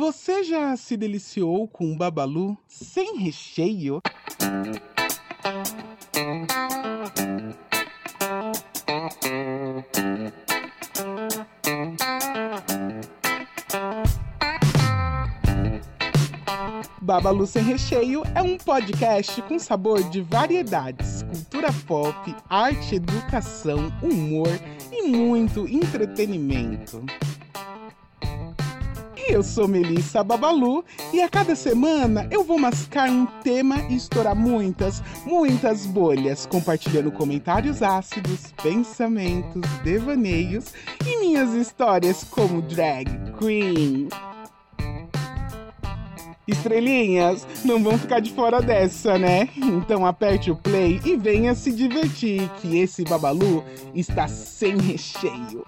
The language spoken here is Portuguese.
Você já se deliciou com um babalu sem recheio? Babalu Sem Recheio é um podcast com sabor de variedades, cultura pop, arte, educação, humor e muito entretenimento. Eu sou Melissa Babalu e a cada semana eu vou mascar um tema e estourar muitas, muitas bolhas, compartilhando comentários ácidos, pensamentos, devaneios e minhas histórias como drag queen. Estrelinhas, não vão ficar de fora dessa, né? Então aperte o play e venha se divertir, que esse babalu está sem recheio.